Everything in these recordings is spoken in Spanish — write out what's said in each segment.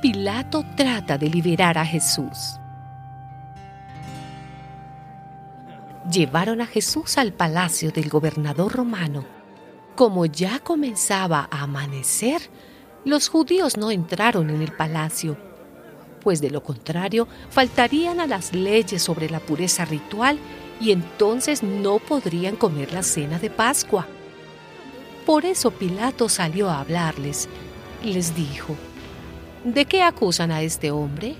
Pilato trata de liberar a Jesús. Llevaron a Jesús al palacio del gobernador romano. Como ya comenzaba a amanecer, los judíos no entraron en el palacio, pues de lo contrario faltarían a las leyes sobre la pureza ritual y entonces no podrían comer la cena de Pascua. Por eso Pilato salió a hablarles y les dijo, ¿de qué acusan a este hombre?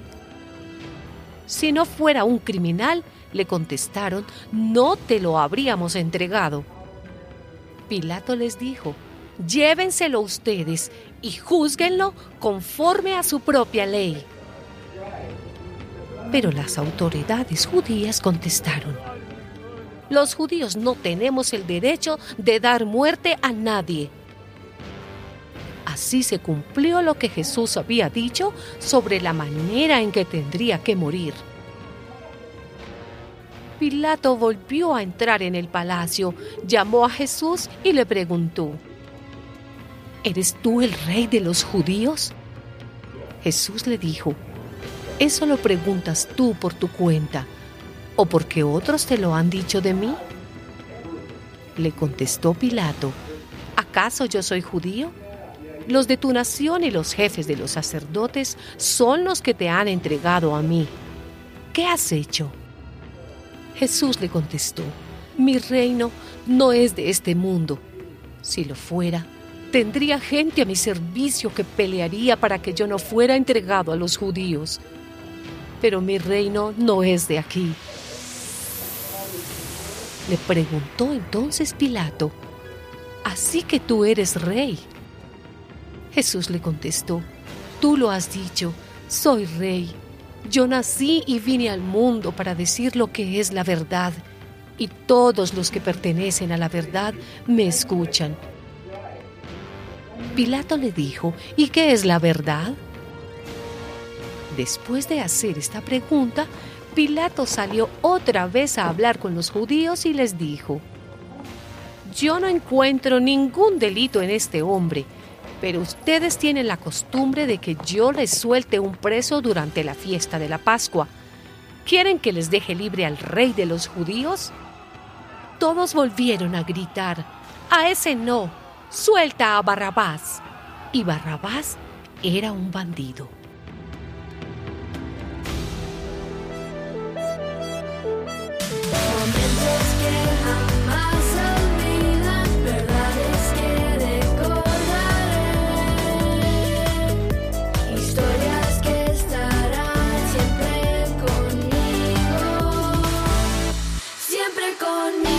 Si no fuera un criminal, le contestaron, no te lo habríamos entregado. Pilato les dijo, llévenselo ustedes y júzguenlo conforme a su propia ley. Pero las autoridades judías contestaron, los judíos no tenemos el derecho de dar muerte a nadie. Así se cumplió lo que Jesús había dicho sobre la manera en que tendría que morir. Pilato volvió a entrar en el palacio, llamó a Jesús y le preguntó, ¿Eres tú el rey de los judíos? Jesús le dijo, ¿eso lo preguntas tú por tu cuenta o porque otros te lo han dicho de mí? Le contestó Pilato, ¿acaso yo soy judío? Los de tu nación y los jefes de los sacerdotes son los que te han entregado a mí. ¿Qué has hecho? Jesús le contestó, mi reino no es de este mundo. Si lo fuera, tendría gente a mi servicio que pelearía para que yo no fuera entregado a los judíos. Pero mi reino no es de aquí. Le preguntó entonces Pilato, ¿así que tú eres rey? Jesús le contestó, tú lo has dicho, soy rey. Yo nací y vine al mundo para decir lo que es la verdad, y todos los que pertenecen a la verdad me escuchan. Pilato le dijo, ¿y qué es la verdad? Después de hacer esta pregunta, Pilato salió otra vez a hablar con los judíos y les dijo, Yo no encuentro ningún delito en este hombre pero ustedes tienen la costumbre de que yo les suelte un preso durante la fiesta de la Pascua. ¿Quieren que les deje libre al rey de los judíos? Todos volvieron a gritar, a ese no, suelta a Barrabás. Y Barrabás era un bandido. on me.